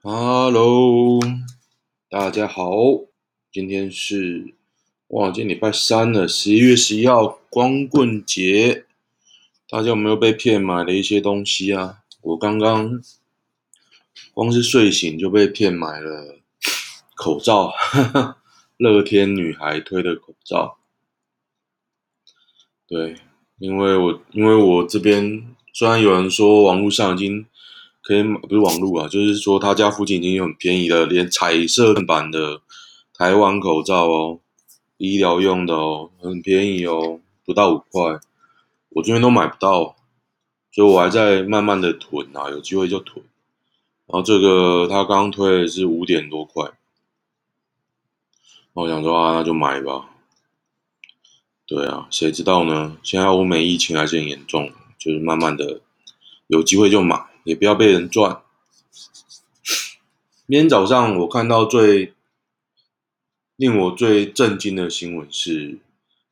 Hello，大家好，今天是哇，今天礼拜三了，十一月十一号，光棍节，大家有没有被骗买了一些东西啊？我刚刚光是睡醒就被骗买了口罩，哈哈，乐天女孩推的口罩，对，因为我因为我这边虽然有人说网络上已经。可以，不是网络啊，就是说他家附近已经有很便宜的，连彩色版的台湾口罩哦，医疗用的哦，很便宜哦，不到五块，我这边都买不到，所以我还在慢慢的囤啊，有机会就囤。然后这个他刚推的是五点多块，我想说啊，那就买吧。对啊，谁知道呢？现在欧美疫情还是很严重，就是慢慢的有机会就买。也不要被人赚。明天早上我看到最令我最震惊的新闻是，《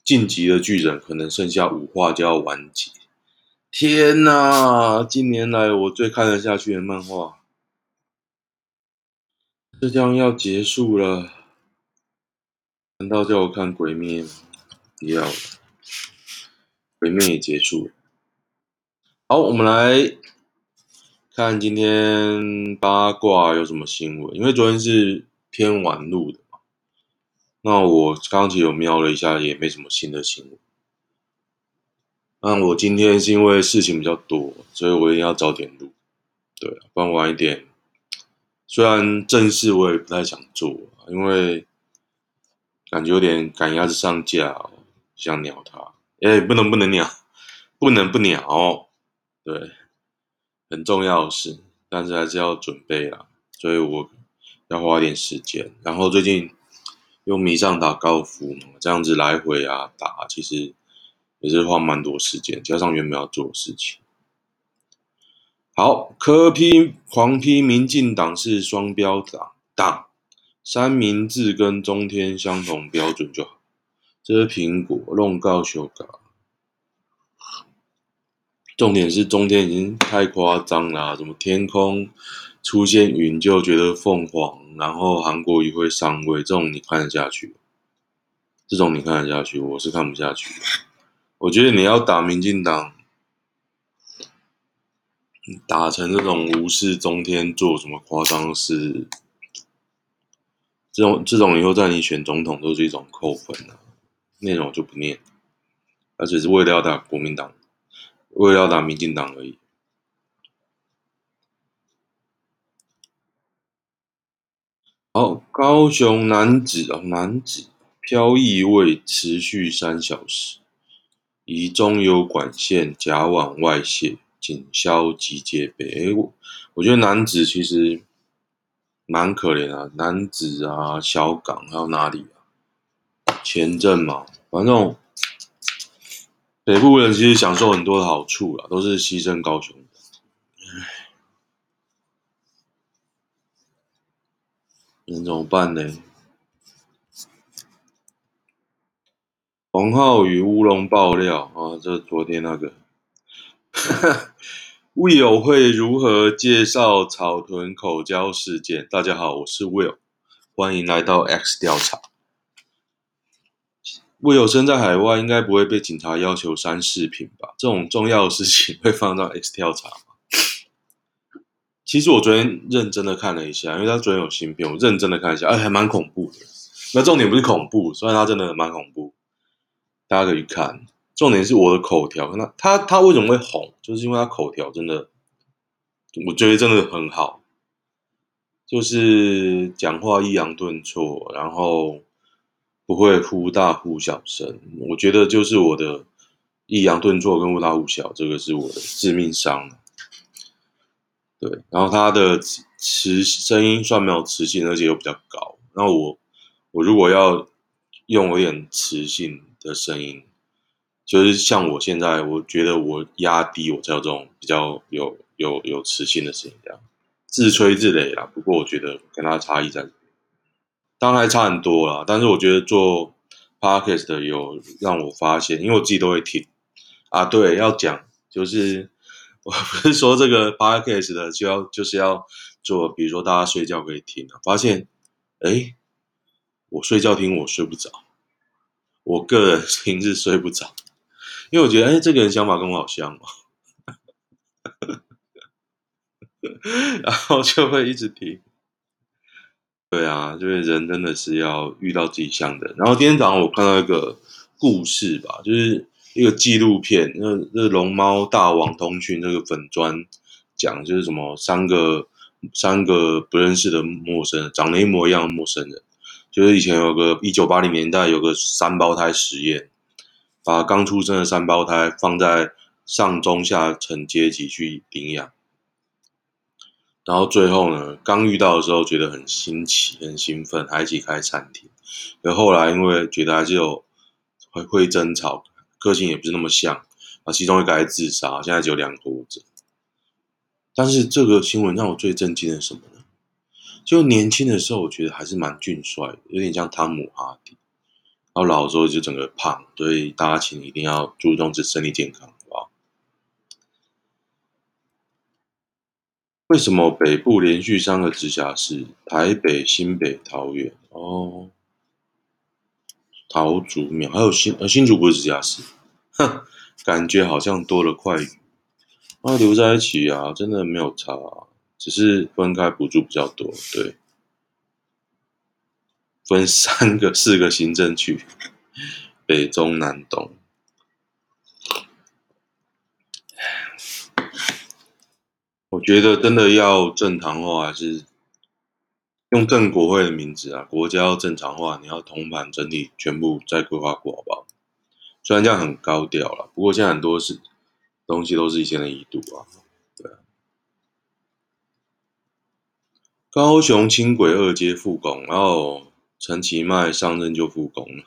晋级的巨人》可能剩下五话就要完结。天哪！近年来我最看得下去的漫画，这将要结束了。难道叫我看《鬼灭》吗？不要了，《鬼灭》也结束了。好，我们来。看今天八卦有什么新闻？因为昨天是偏晚录的嘛，那我刚才有瞄了一下，也没什么新的新闻。那我今天是因为事情比较多，所以我一定要早点录。对，不然晚一点，虽然正事我也不太想做，因为感觉有点赶鸭子上架，想鸟他。哎，不能不能鸟，不能不鸟，对。很重要的事，但是还是要准备啦，所以我要花点时间。然后最近又迷上打高尔夫嘛，这样子来回啊打，其实也是花蛮多时间，加上原本要做的事情。好，柯 P 黄批民进党是双标党，党三明治跟中天相同标准就好。这是苹果弄高修改。重点是中天已经太夸张了啊，什么天空出现云就觉得凤凰，然后韩国瑜会上位，这种你看得下去？这种你看得下去？我是看不下去。我觉得你要打民进党，打成这种无视中天做什么夸张事，这种这种以后在你选总统都是一种扣分啊。内容我就不念，而且是为了要打国民党。为了要打民进党而已。好，高雄男子哦，男子飘逸位持续三小时，疑中油管线甲烷外泄，警消急戒备。哎，我我觉得男子其实蛮可怜啊，男子啊，小港还有哪里啊？前镇嘛，反正。北部人其实享受很多的好处啦，都是牺牲高雄。唉，能怎么办呢？黄浩宇乌龙爆料啊，这昨天那个，Will 会如何介绍草屯口交事件？大家好，我是 Will，欢迎来到 X 调查。Will 身在海外，应该不会被警察要求删视频吧？这种重要的事情会放到 X 调查吗？其实我昨天认真的看了一下，因为他昨天有新片，我认真的看一下，哎，还蛮恐怖的。那重点不是恐怖，虽然他真的蛮恐怖，大家可以看。重点是我的口条，他他他为什么会红？就是因为他口条真的，我觉得真的很好，就是讲话抑扬顿挫，然后。不会忽大忽小声，我觉得就是我的抑扬顿挫跟忽大忽小，这个是我的致命伤。对，然后他的磁声音算没有磁性，而且又比较高。那我我如果要用有点磁性的声音，就是像我现在，我觉得我压低我才有这种比较有有有磁性的声音，这样自吹自擂啦。不过我觉得跟他差异在。当然还差很多啦，但是我觉得做 podcast 的有让我发现，因为我自己都会听啊。对，要讲就是我不是说这个 podcast 的就要就是要做，比如说大家睡觉可以听啊，发现，哎，我睡觉听我睡不着，我个人听是睡不着，因为我觉得，哎，这个人想法跟我好像哦，然后就会一直听。对啊，就是人真的是要遇到自己像的。然后今天早上我看到一个故事吧，就是一个纪录片，那那龙猫大王通讯那个粉砖讲，就是什么三个三个不认识的陌生人，长得一模一样的陌生人，就是以前有个一九八零年代有个三胞胎实验，把刚出生的三胞胎放在上中下层阶级去领养。然后最后呢，刚遇到的时候觉得很新奇、很兴奋，还一起开餐厅。可后来因为觉得还是有会会争吵，个性也不是那么像，啊，其中一个还自杀，现在只有两个活着。但是这个新闻让我最震惊的是什么呢？就年轻的时候，我觉得还是蛮俊帅的，有点像汤姆哈迪。然后老的时候就整个胖，所以大家请一定要注重自身体健康。为什么北部连续三个直辖市？台北、新北、桃园哦，桃竹苗还有新呃新竹不是直辖市，哼，感觉好像多了块鱼。啊，留在一起啊，真的没有差啊，只是分开补助比较多。对，分三个、四个行政区，北中南东。我觉得真的要正常化，还是用正国会的名字啊？国家要正常化，你要统盘整体，全部再规划过，好不好？虽然这样很高调了，不过现在很多是东西都是以前的遗毒啊。对啊，高雄轻轨二阶复工，然后陈其迈上任就复工了。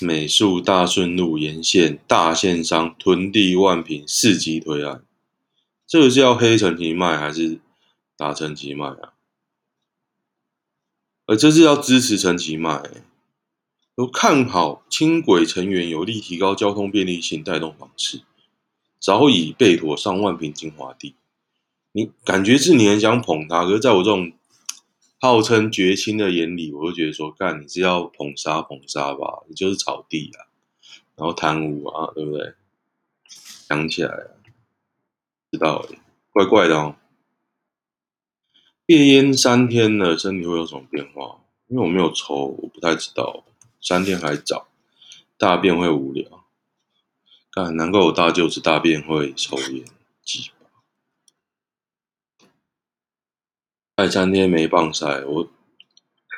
美术大顺路沿线大线商囤地万坪，伺机推案，这个是要黑陈其迈还是打陈其迈啊？而这是要支持陈其迈，都看好轻轨成员有力提高交通便利性，带动房市，早已备妥上万平精华地。你感觉是你很想捧他，可是在我这种。号称绝亲的眼里，我就觉得说，干你是要捧杀捧杀吧？你就是炒地啊，然后贪污啊，对不对？想起来了，知道了，怪怪的哦。戒烟三天了，身体会有什么变化？因为我没有抽，我不太知道。三天还早，大便会无聊。干，难怪我大舅子大便会抽烟。快三天没棒赛，我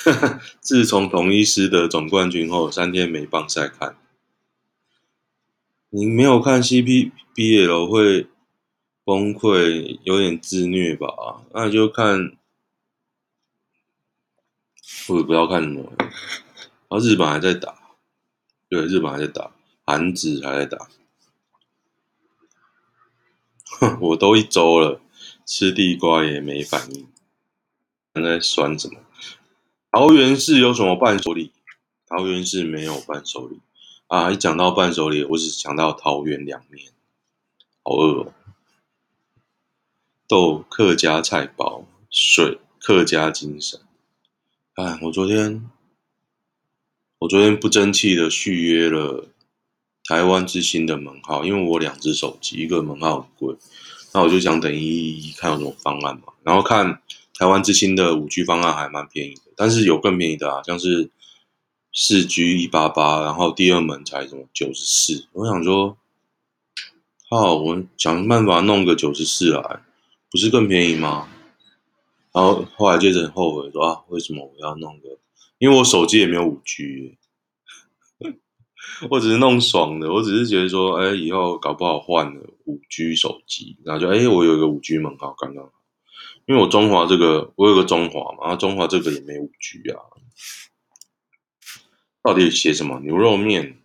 自从同一师的总冠军后，三天没棒赛看。你没有看 CPBL 会崩溃，有点自虐吧？那就看，我也不知道看什么。然后日本还在打，对，日本还在打，韩职还在打。哼，我都一周了，吃地瓜也没反应。在酸什么？桃园市有什么伴手礼？桃园市没有伴手礼啊！一讲到伴手礼，我只想到桃园凉面，好饿哦。豆客家菜包，水客家精神。哎，我昨天，我昨天不争气的续约了台湾之星的门号，因为我两只手机，一个门号很贵，那我就想等一一看有什么方案嘛，然后看。台湾之星的五 G 方案还蛮便宜的，但是有更便宜的啊，像是四 G 一八八，然后第二门才什么九十四。我想说，好，我想办法弄个九十四来，不是更便宜吗？然后后来接着很后悔说啊，为什么我要弄个？因为我手机也没有五 G，我只是弄爽的，我只是觉得说，哎，以后搞不好换了五 G 手机，然后就哎，我有一个五 G 门号，刚刚。因为我中华这个，我有个中华嘛，然后中华这个也没五 G 啊。到底写什么？牛肉面、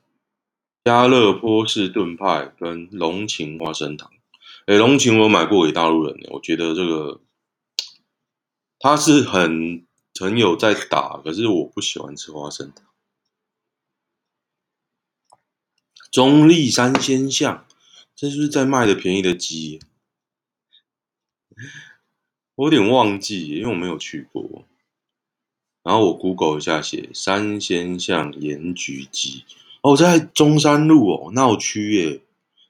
加乐波士炖派跟龙情花生糖。诶，龙情我买过给大陆人，我觉得这个他是很很有在打，可是我不喜欢吃花生糖。中立三鲜巷，这是不是在卖的便宜的鸡？我有点忘记，因为我没有去过。然后我 Google 一下，写三仙巷盐焗鸡哦，在中山路哦，闹区耶，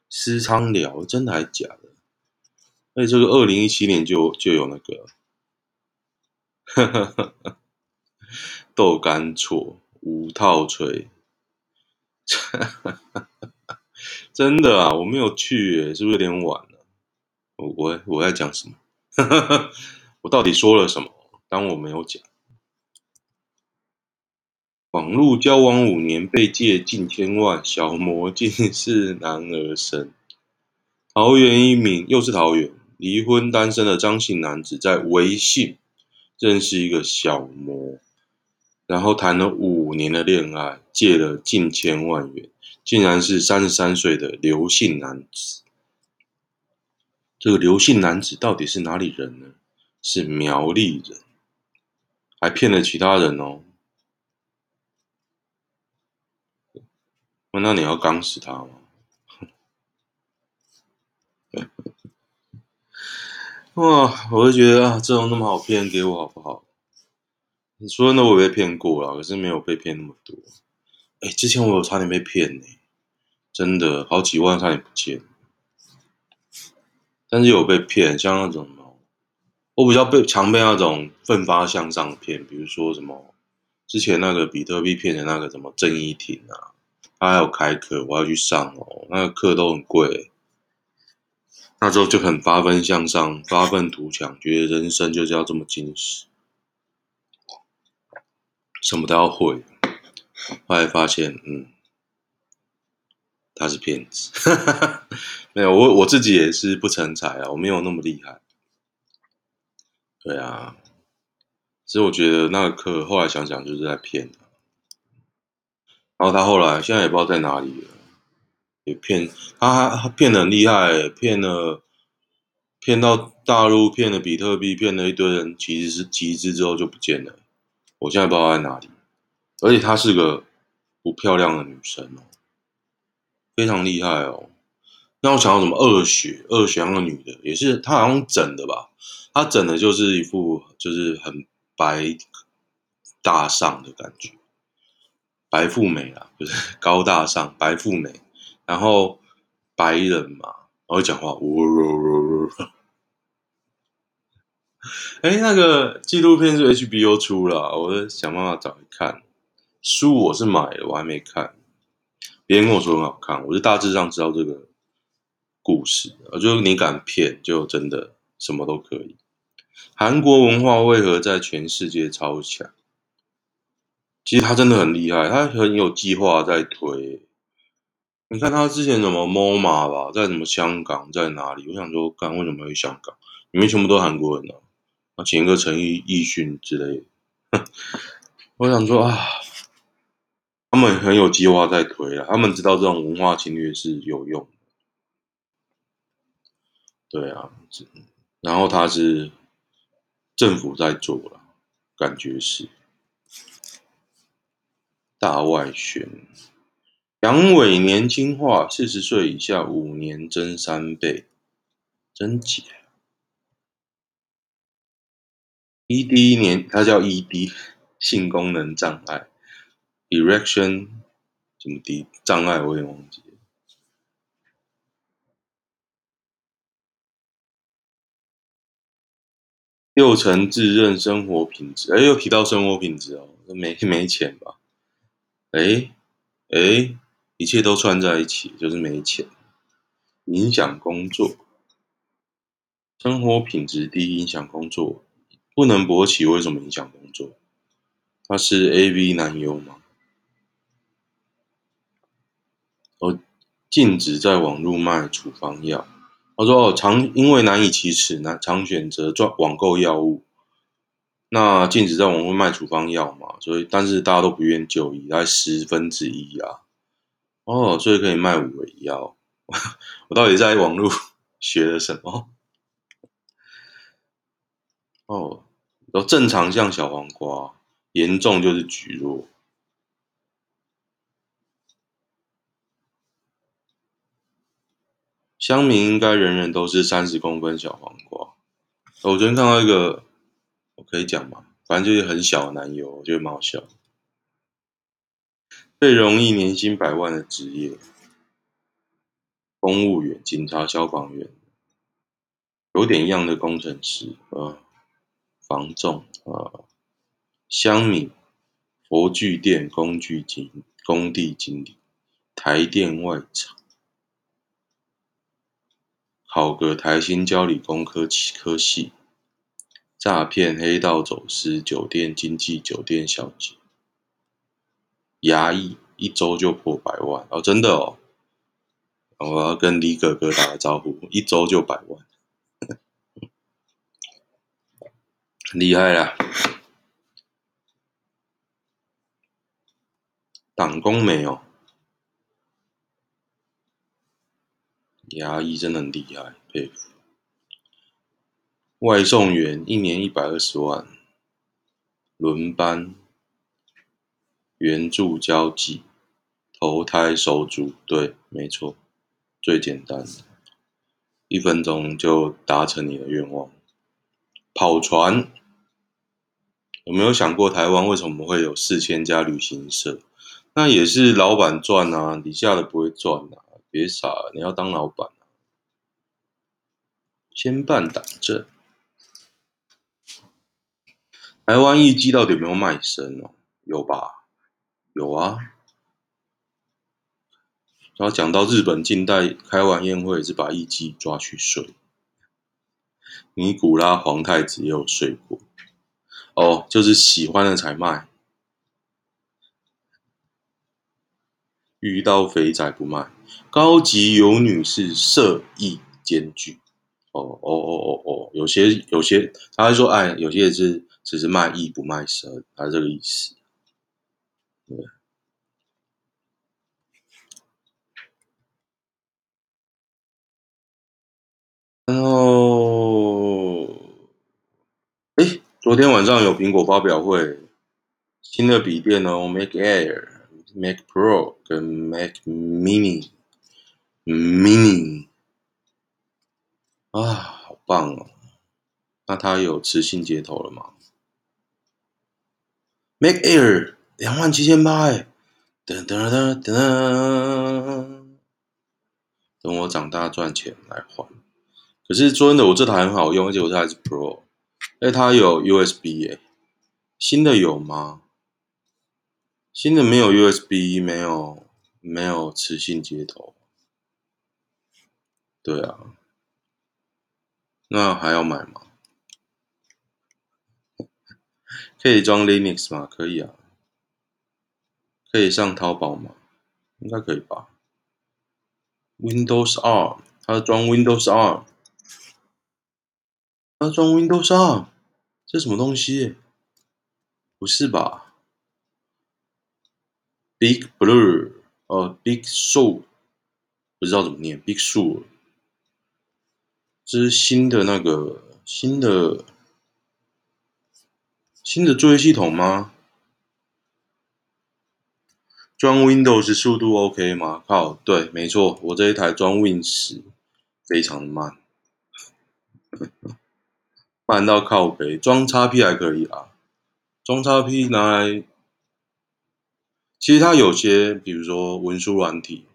私娼寮，真的还假的？哎，这个二零一七年就就有那个，哈哈哈豆干错五套锤，哈哈哈真的啊，我没有去耶，是不是有点晚了？我我我在讲什么？我到底说了什么？当我没有讲。网路交往五年被借近千万，小魔竟是男儿身。桃园一名又是桃园离婚单身的张姓男子，在微信认识一个小魔，然后谈了五年的恋爱，借了近千万元，竟然是三十三岁的刘姓男子。这个刘姓男子到底是哪里人呢？是苗栗人，还骗了其他人哦。那你要刚死他吗？哇，我就觉得啊，这种那么好骗，给我好不好？你说那？我被骗过了，可是没有被骗那么多。哎，之前我有差点被骗呢，真的好几万差点不见。但是有被骗，像那种，我比较被常被那种奋发向上骗，比如说什么之前那个比特币骗的那个什么郑伊婷啊，他还有开课，我要去上哦，那个课都很贵，那时候就很发奋向上，发愤图强，觉得人生就是要这么精实，什么都要会，后来发现，嗯。他是骗子，没有我我自己也是不成才啊，我没有那么厉害。对啊，所以我觉得那个课后来想想就是在骗。然后他后来现在也不知道在哪里了，也骗他，他骗得很厉害，骗了骗到大陆，骗了比特币，骗了一堆人，其实是集资之后就不见了。我现在不知道在哪里，而且她是个不漂亮的女生哦。非常厉害哦！那我想到什么二雪，二雪那个女的也是，她好像整的吧？她整的就是一副就是很白大上的感觉，白富美啊，不是高大上，白富美。然后白人嘛，然后讲话，呜呜呜呜。哎，那个纪录片是 HBO 出了，我在想办法找来看。书我是买了，我还没看。别人跟我说很好看，我就大致上知道这个故事。就是你敢骗，就真的什么都可以。韩国文化为何在全世界超强？其实他真的很厉害，他很有计划在推。你看他之前什么 MoMA 吧，在什么香港，在哪里？我想说，干为什么要去香港？里面全部都是韩国人呢？啊，请一个陈奕奕迅之类的。我想说啊。他们很有计划在推啊，他们知道这种文化侵略是有用的。对啊，然后他是政府在做了，感觉是大外宣。阳痿年轻化，四十岁以下五年增三倍，真假？ED 年，他叫 ED，性功能障碍。Erection 怎么的障碍？我也忘记了。六成自认生活品质，哎，又提到生活品质哦，没没钱吧？哎哎，一切都串在一起，就是没钱，影响工作，生活品质低，影响工作，不能勃起，为什么影响工作？他是 AV 男优吗？哦，禁止在网络卖处方药。他说：“哦，常因为难以启齿，难常选择赚网购药物。那禁止在网络卖处方药嘛，所以但是大家都不愿就医，大概十分之一啊。哦，所以可以卖五味药。我到底在网络学了什么？哦，都正常像小黄瓜，严重就是蒟蒻。”乡民应该人人都是三十公分小黄瓜，我昨天看到一个，我可以讲吗？反正就是很小的男友，我觉得蛮好笑。最容易年薪百万的职业：公务员、警察、消防员，有点样的工程师，呃，房仲，呃，乡民，佛具店工具经工地经理，台电外场。考个台新交理工科科系，诈骗、黑道走私、酒店经济、酒店小姐、牙医，一周就破百万哦！真的哦，我要跟李哥哥打个招呼，一周就百万，厉害啦！党工没有。牙医真的很厉害，佩服。外送员一年一百二十万，轮班，援助交际，投胎手足，对，没错，最简单的，一分钟就达成你的愿望。跑船，有没有想过台湾为什么会有四千家旅行社？那也是老板赚啊，底下的不会赚啊。别傻了，你要当老板啊！牵绊党证，台湾艺妓到底有没有卖身哦？有吧？有啊。然后讲到日本近代开完宴会是把艺妓抓去睡，尼古拉皇太子也有睡过。哦，就是喜欢的才卖。遇到肥仔不卖，高级游女是色艺兼具。哦哦哦哦哦，有些有些，他会说，哎，有些是只是卖艺不卖身，他是这个意思。对。然后，哎，昨天晚上有苹果发表会，新的笔电哦，Mac Air。Mac Pro 跟 Mac Mini，Mini 啊，好棒哦！那它有磁性接头了吗？Mac Air 两万七千八哎，噔噔噔噔，等我长大赚钱来换。可是说真的，我这台很好用，而且我这台是 Pro，哎，它有 USB 哎，新的有吗？新的没有 USB，没有没有磁性接头，对啊，那还要买吗？可以装 Linux 吗？可以啊，可以上淘宝吗？应该可以吧。Windows R，它装 Windows R，它装 Windows R，这什么东西？不是吧？Big Blue，哦，Big Sur，不知道怎么念，Big Sur，这是新的那个新的新的作业系统吗？装 Windows 速度 OK 吗？靠，对，没错，我这一台装 Win 十，非常的慢，慢到靠北，装 XP 还可以啊，装 XP 拿来。其实它有些，比如说文书软体，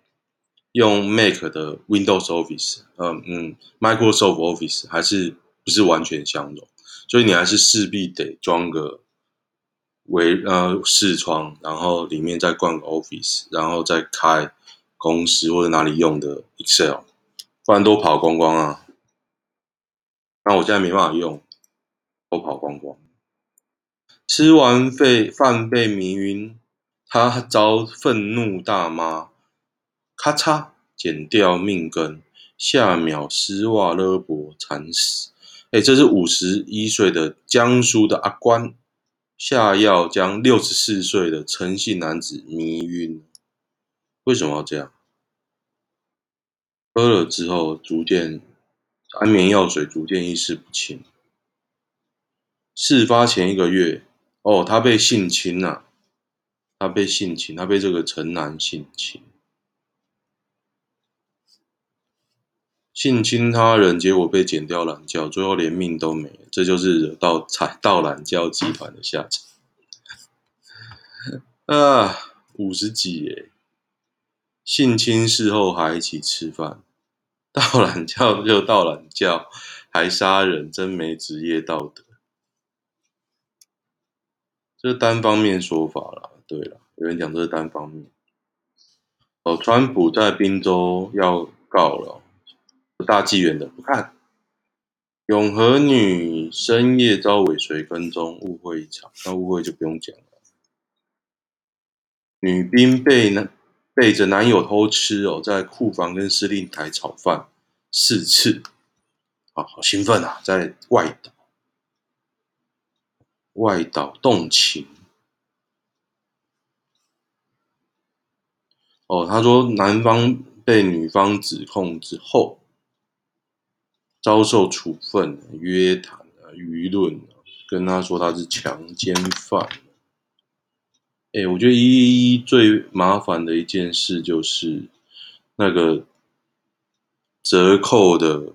用 Mac 的 Windows Office，嗯嗯，Microsoft Office 还是不是完全相容，所以你还是势必得装个微呃视窗，然后里面再灌个 Office，然后再开公司或者哪里用的 Excel，不然都跑光光啊。那我现在没办法用，都跑光光。吃完饭饭被迷晕。他遭愤怒大妈咔嚓剪掉命根，下秒丝袜勒脖惨死。哎，这是五十一岁的江苏的阿关下药将六十四岁的陈姓男子迷晕。为什么要这样？喝了之后逐渐安眠药水逐渐意识不清。事发前一个月，哦，他被性侵了。他被性侵，他被这个城南性侵。性侵他人，结果被剪掉懒觉，最后连命都没了，这就是惹到踩到懒觉集团的下场。啊，五十几耶，性侵事后还一起吃饭，盗懒觉就盗懒觉，还杀人，真没职业道德。这是单方面说法啦，对了，有人讲这是单方面。哦，川普在宾州要告了。大纪元的不看，永和女深夜遭尾随跟踪，误会一场。那误会就不用讲了。女兵被男背着男友偷吃哦，在库房跟司令台炒饭四次，啊，好兴奋啊！在外岛，外岛动情。哦，他说男方被女方指控之后。遭受处分、约谈，舆论跟他说他是强奸犯。哎，我觉得一一一最麻烦的一件事就是那个折扣的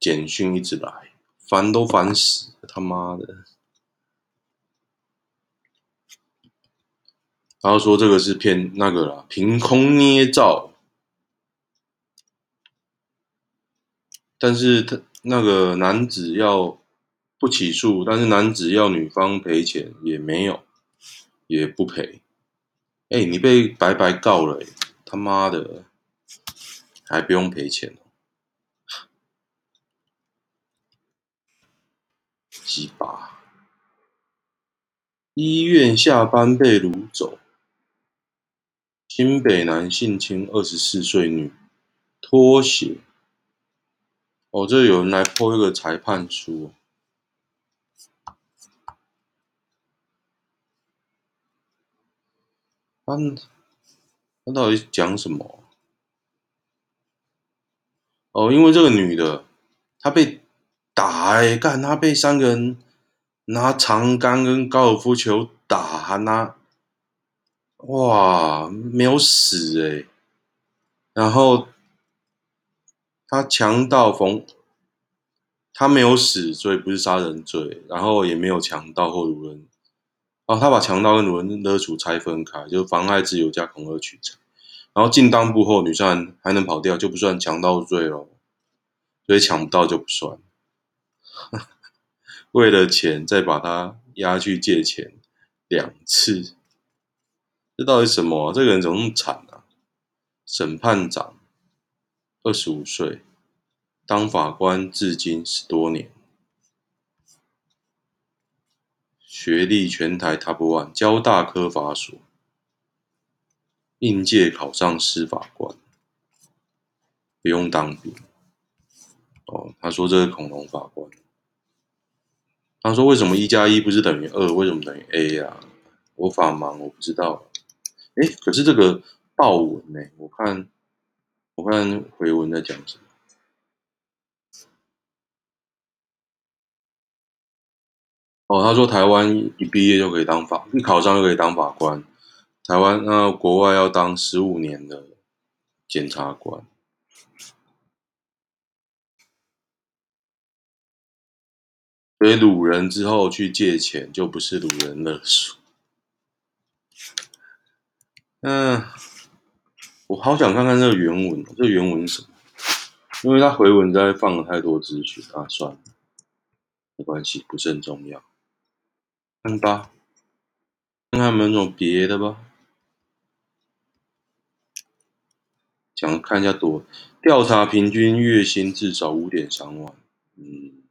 简讯一直来，烦都烦死了，他妈的！然后说这个是骗那个啦，凭空捏造。但是他那个男子要不起诉，但是男子要女方赔钱也没有，也不赔。哎，你被白白告了，他妈的，还不用赔钱？鸡巴！医院下班被掳走，新北男性侵二十四岁女，脱险。哦，这有人来破一个裁判书，他他到底讲什么？哦，因为这个女的，她被打哎，干她被三个人拿长杆跟高尔夫球打，还拿哇没有死哎，然后。他强盗冯，他没有死，所以不是杀人罪，然后也没有强盗或掳人。哦，他把强盗跟掳人勒处拆分开，就妨害自由加恐吓取财。然后进当铺后，女生还能跑掉，就不算强盗罪喽。所以抢不到就不算。为了钱，再把他押去借钱两次，这到底什么啊？这个人怎么那么惨啊？审判长。二十五岁，当法官至今十多年，学历全台 Top One，交大科法所，应届考上司法官，不用当兵。哦，他说这是恐龙法官。他说为什么一加一不是等于二？为什么等于 A 呀、啊？我法盲，我不知道。哎，可是这个报文呢？我看。我看回文在讲什么？哦，他说台湾一毕业就可以当法，一考上就可以当法官。台湾那国外要当十五年的检察官。所以掳人之后去借钱就不是掳人勒赎。嗯。我好想看看这个原文，这原文是什么？因为他回文在放了太多资讯啊，算了，没关系，不是很重要。看吧，看看有没有别的吧。想看一下多调查，平均月薪至少五点三万。嗯，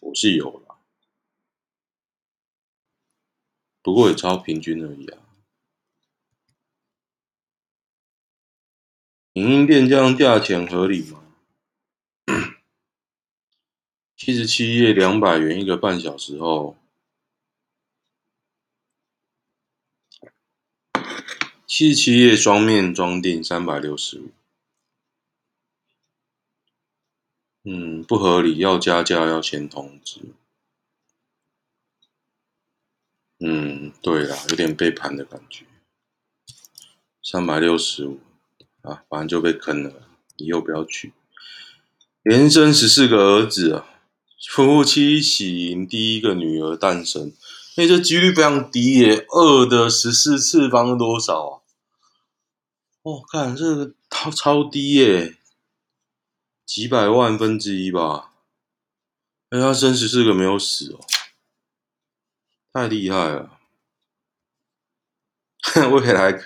我是有了，不过也超平均而已啊。影音店这样价钱合理吗？七十七页两百元一个半小时后，七十七页双面装订三百六十五。嗯，不合理，要加价要先通知。嗯，对啦，有点背叛的感觉。三百六十五。啊，反正就被坑了，以后不要去。连生十四个儿子啊，夫妻喜迎第一个女儿诞生，那这几率非常低耶，二的十四次方是多少啊？哦，看这个超超低耶，几百万分之一吧。哎，他生十四个没有死哦，太厉害了。未来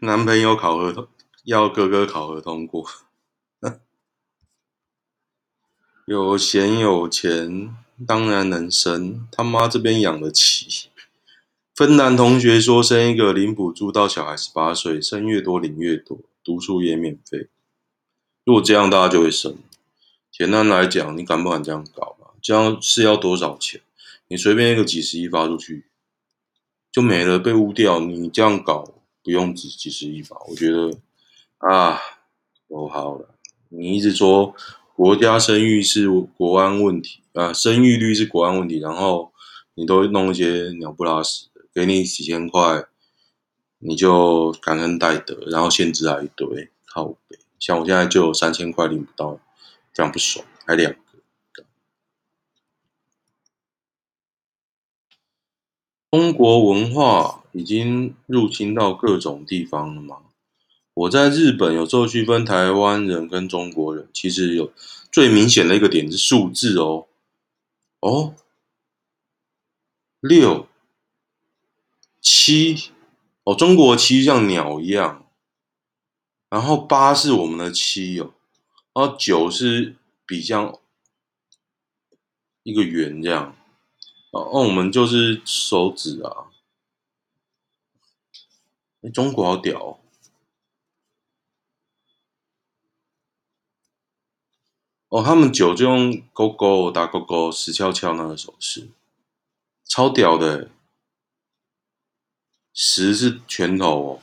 男朋友考核要哥哥考核通过。有闲有钱，当然能生。他妈这边养得起。芬兰同学说，生一个领补助到小孩十八岁，生越多领越多，读书也免费。如果这样，大家就会生。简单来讲，你敢不敢这样搞啊？这样是要多少钱？你随便一个几十亿发出去，就没了，被污掉。你这样搞，不用几几十亿吧？我觉得啊，都好了。你一直说。国家生育是国安问题啊，生育率是国安问题，然后你都弄一些鸟不拉屎的，给你几千块，你就感恩戴德，然后限制还一堆，靠北，像我现在就有三千块领不到，这样不爽，还两个。中国文化已经入侵到各种地方了吗？我在日本有时候区分台湾人跟中国人，其实有最明显的一个点是数字哦，哦，六七哦，中国的七像鸟一样，然后八是我们的七哦，然后九是比较一个圆这样，哦我们就是手指啊，中国好屌哦。哦，他们九就用勾勾打勾勾，死翘翘那个手势，超屌的。十是拳头哦，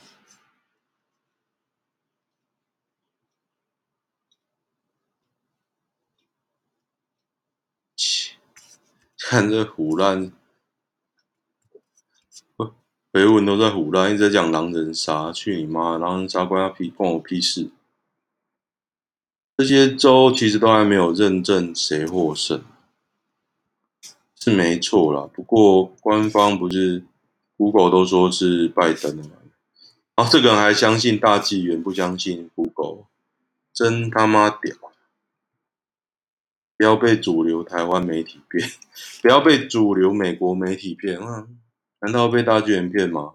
切，看这唬烂，不，回文都在唬烂，一直在讲狼人杀，去你妈，狼人杀关他屁，关我屁事。这些州其实都还没有认证谁获胜，是没错啦。不过官方不是 Google 都说是拜登的吗？然后这个人还相信大纪元，不相信 Google，真他妈屌！不要被主流台湾媒体骗，不要被主流美国媒体骗啊！难道被大纪元骗吗？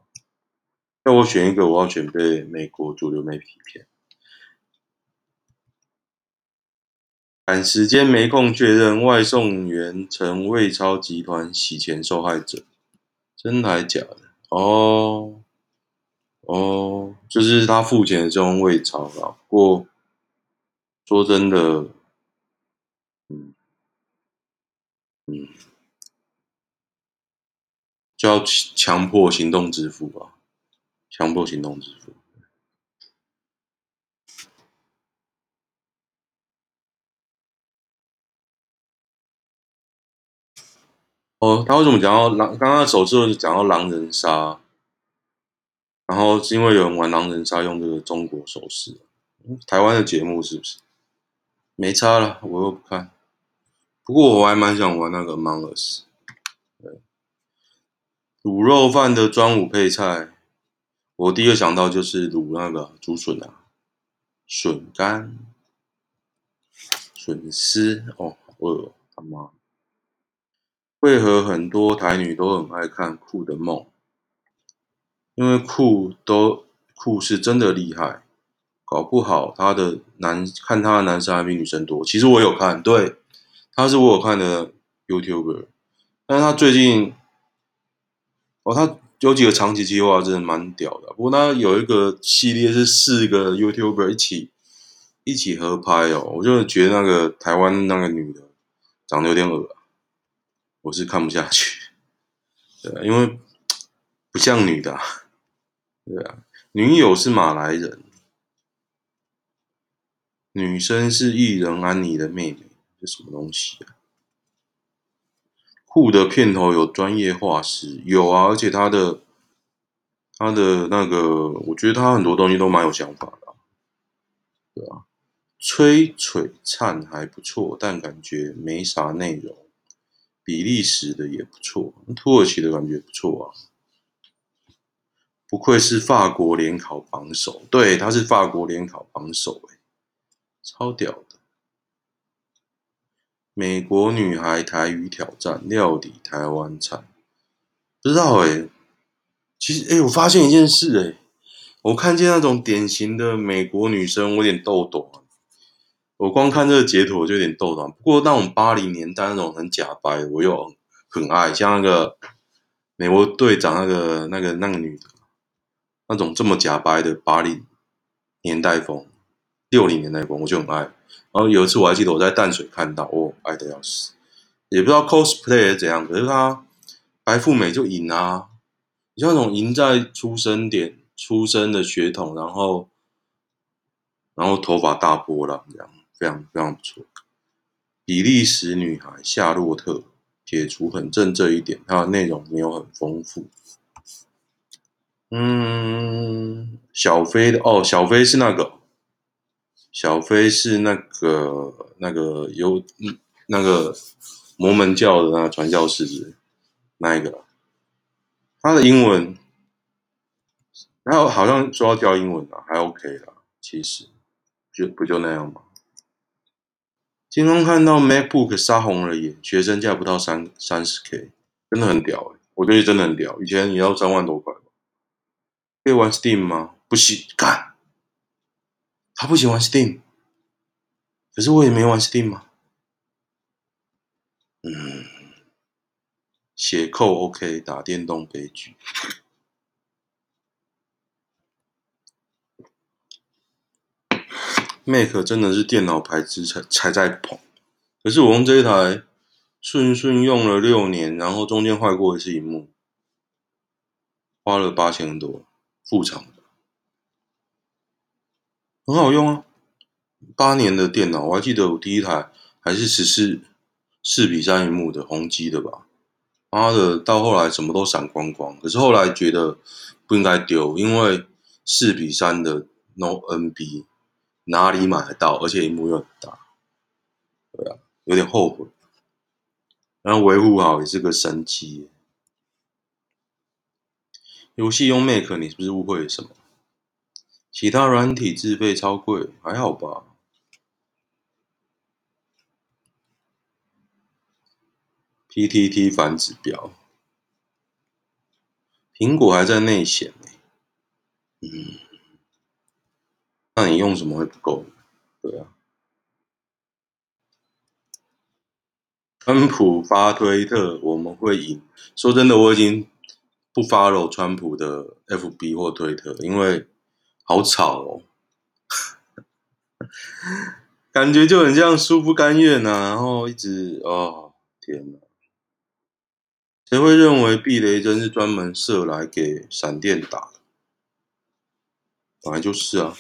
要我选一个，我要选被美国主流媒体骗。赶时间没空确认，外送员成魏超集团洗钱受害者，真的还假的？哦哦，就是他付钱的就用魏超了。不过说真的，嗯嗯，就要强迫行动支付吧，强迫行动支付。哦，他为什么讲到狼？刚刚首次讲到狼人杀，然后是因为有人玩狼人杀用这个中国手势，台湾的节目是不是？没差了，我又不看。不过我还蛮想玩那个 Among Us。卤肉饭的专五配菜，我第一个想到就是卤那个竹笋啊，笋干、笋丝，哦，好饿哦，为何很多台女都很爱看酷的梦？因为酷都酷是真的厉害，搞不好他的男看他的男生还比女生多。其实我有看，对，他是我有看的 YouTuber，但是他最近哦，他有几个长期计划真的蛮屌的。不过他有一个系列是四个 YouTuber 一起一起合拍哦，我就觉得那个台湾那个女的长得有点恶。我是看不下去，对啊，因为不像女的啊，对啊，女友是马来人，女生是艺人安妮的妹妹，这什么东西啊？酷的片头有专业画师，有啊，而且他的他的那个，我觉得他很多东西都蛮有想法的啊，对啊，崔璀璨还不错，但感觉没啥内容。比利时的也不错，土耳其的感觉不错啊。不愧是法国联考榜首，对，他是法国联考榜首，哎，超屌的。美国女孩台语挑战料理台湾菜，不知道哎。其实哎，我发现一件事哎，我看见那种典型的美国女生，我有点逗懂。我光看这个截图我就有点逗懂。不过那种八零年代那种很假白，我又很爱，像那个美国队长那个那个那个女的。那种这么假白的八零年代风、六零年代风，我就很爱。然后有一次我还记得我在淡水看到，哦，爱的要死，也不知道 cosplay 是怎样，可是他白富美就赢啊，你像那种赢在出生点、出生的血统，然后然后头发大波浪这样，非常非常不错。比利时女孩夏洛特撇除很正这一点，它的内容没有很丰富。嗯，小飞的哦，小飞是那个，小飞是那个那个有那个摩门教的那个传教士是那一个？他的英文，然后好像说要教英文啊，还 OK 啦，其实就不就那样吗？今天看到 MacBook 杀红了眼，学生价不到三三十 K，真的很屌诶、我觉得真的很屌，以前也要三万多块吧。可以玩 Steam 吗？不行，干，他不喜欢 Steam，可是我也没玩 Steam 嘛。嗯，写扣 OK，打电动悲剧。Mac 真的是电脑牌子才才在捧，可是我用这一台顺顺用了六年，然后中间坏过一次屏幕，花了八千多。副厂的很好用啊，八年的电脑，我还记得我第一台还是十四四比三萤幕的宏基的吧。妈的，到后来什么都闪光光，可是后来觉得不应该丢，因为四比三的 No NB 哪里买得到，而且萤幕又很大，对啊，有点后悔。然后维护好也是个神机。游戏用 Mac，你是不是误会了什么？其他软体自费超贵，还好吧？PTT 反指标，苹果还在内显呢。嗯，那你用什么会不够？对啊，川普发推特，我们会赢。说真的，我已经。不 follow 川普的 FB 或推特，因为好吵哦，感觉就很像输不甘愿呐、然后一直哦天哪，谁会认为避雷针是专门设来给闪电打的？本来就是啊，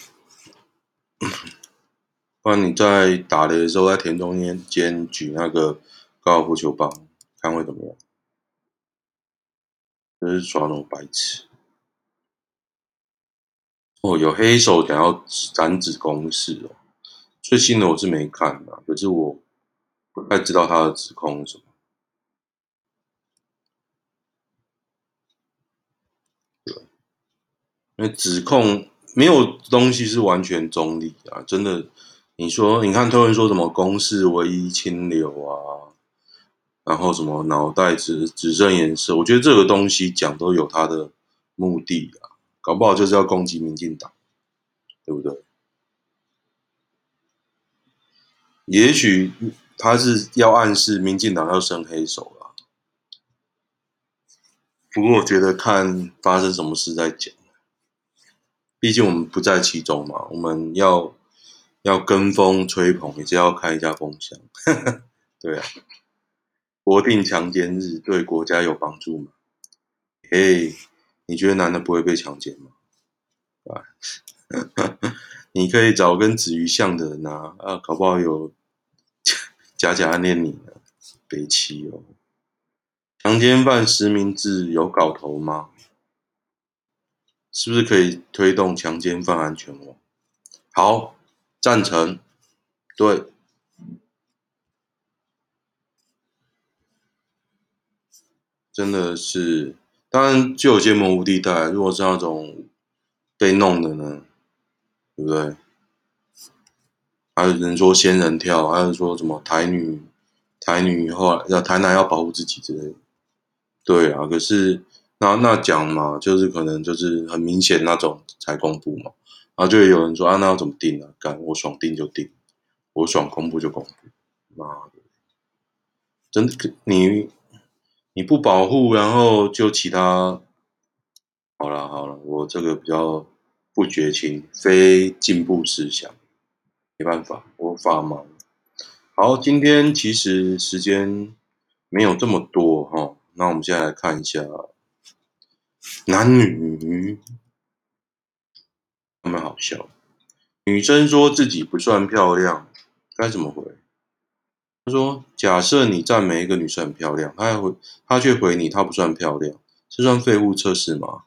不然你在打雷的时候在田中间间举那个高尔夫球棒，看会怎么样？真是耍那种白痴！哦，有黑手想要斩子公式哦。最新的我是没看的，可是我不太知道他的指控是什么。对，因为指控没有东西是完全中立啊，真的。你说，你看，突然说什么公式唯一清流啊？然后什么脑袋只只剩颜色，我觉得这个东西讲都有它的目的啊，搞不好就是要攻击民进党，对不对？也许他是要暗示民进党要伸黑手了，不过我觉得看发生什么事再讲，毕竟我们不在其中嘛，我们要要跟风吹捧，也是要开一下风箱，对啊。国定强奸日对国家有帮助吗？嘿，你觉得男的不会被强奸吗？啊，你可以找跟子瑜像的人啊，啊，搞不好有假假暗恋你呢，北七哦。强奸犯实名制有搞头吗？是不是可以推动强奸犯安全网？好，赞成。对，真的是，当然就有些模糊地带。如果是那种被弄的呢，对不对？还有人说仙人跳，还有说什么台女，台女后来要台男要保护自己之类的。对啊，可是那那讲嘛，就是可能就是很明显那种才公布嘛。然后就有人说啊，那要怎么定啊？干我爽定就定，我爽公布就公布。妈的，真的你你不保护，然后就其他，好了好了，我这个比较不绝情，非进步思想。没办法，我法盲。好，今天其实时间没有这么多哈，那我们现在来看一下男女，有没有好笑？女生说自己不算漂亮，该怎么回？她说：“假设你赞美一个女生很漂亮，她还回，她却回你她不算漂亮，这算废物测试吗？”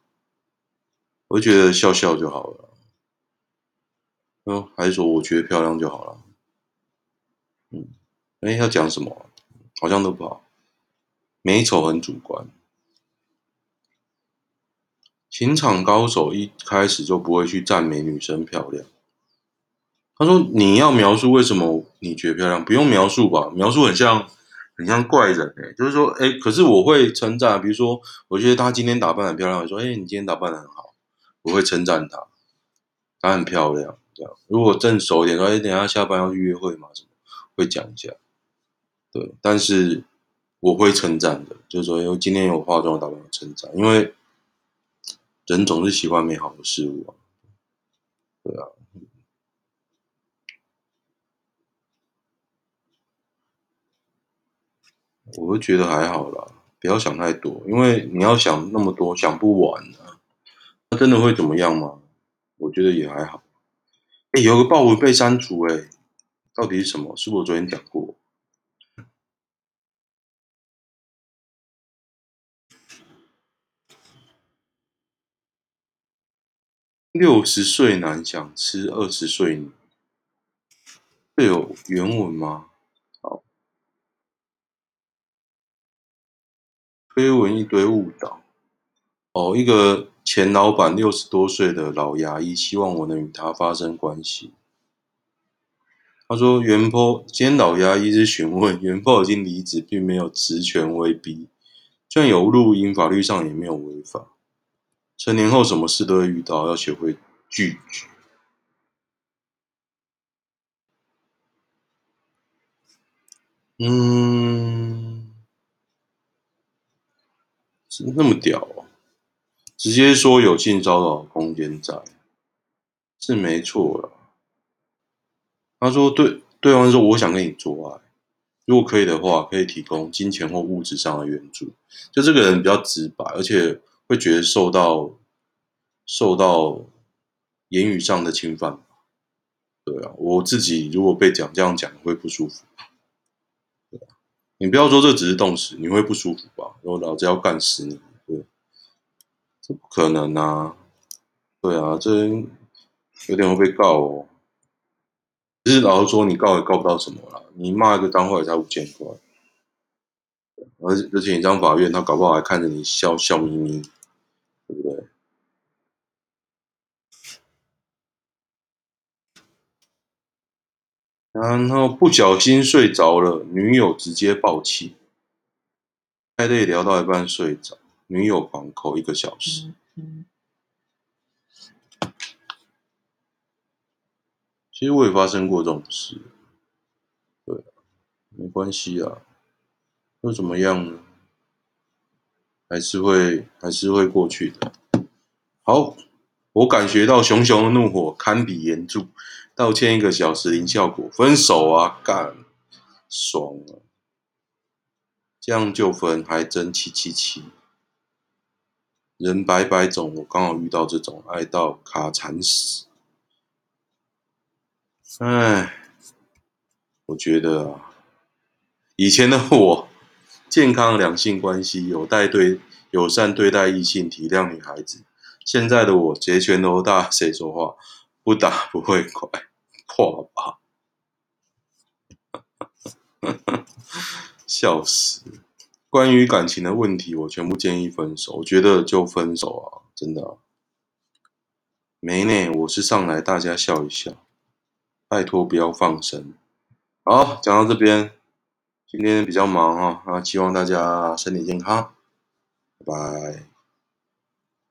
我就觉得笑笑就好了。嗯，还是说我觉得漂亮就好了。嗯，哎，要讲什么？好像都不好。美丑很主观。情场高手一开始就不会去赞美女生漂亮。他说：“你要描述为什么你觉得漂亮，不用描述吧？描述很像很像怪人哎，就是说，哎，可是我会称赞，比如说，我觉得她今天打扮很漂亮，我说，哎，你今天打扮得很好，我会称赞她，她很漂亮。”这样，如果正熟一点，说哎，等下下班要去约会嘛，什么会讲一下，对，但是我会称赞的，就是说，因为今天有化妆打扮，称赞，因为人总是喜欢美好的事物啊，对啊，我会觉得还好啦，不要想太多，因为你要想那么多，想不完啊，那真的会怎么样吗？我觉得也还好。哎，有个报文被删除，哎，到底是什么？是不是我昨天讲过？六十岁男想吃二十岁女，这有原文吗？好，推文一堆误导。哦，一个。前老板六十多岁的老牙医希望我能与他发生关系。他说：“原 po 今天老牙医是询问原 po 已经离职，并没有职权威逼，就算有录音，法律上也没有违法。成年后什么事都会遇到，要学会拒绝。”嗯，是那么屌哦。直接说有性骚扰空间在，是没错了。他说对，对方说我想跟你做爱，如果可以的话，可以提供金钱或物质上的援助。就这个人比较直白，而且会觉得受到受到言语上的侵犯。对啊，我自己如果被讲这样讲，会不舒服。对啊，你不要说这只是动词，你会不舒服吧？我老子要干死你！对这不可能啊！对啊，这有点会被告哦。其实老实说，你告也告不到什么啦。你骂一个脏话也才五千块，而且而且你上法院，他搞不好还看着你笑笑眯眯，对不对？然后不小心睡着了，女友直接爆气，太累聊到一半睡着。女友狂扣一个小时，其实我也发生过这种事，对，没关系啊，又怎么样呢？还是会还是会过去的。好，我感觉到熊熊的怒火堪比炎柱，道歉一个小时零效果，分手啊，干，爽啊，这样就分，还真七七七。人白白种，我刚好遇到这种爱到卡惨死。哎，我觉得啊，以前的我，健康两性关系，有待对友善对待异性，体谅女孩子。现在的我，截拳头大，谁说话不打不会快，跨吧。笑死！关于感情的问题，我全部建议分手。我觉得就分手啊，真的啊。没呢，我是上来大家笑一笑，拜托不要放生。好，讲到这边，今天比较忙哈，啊，希望大家身体健康，拜拜。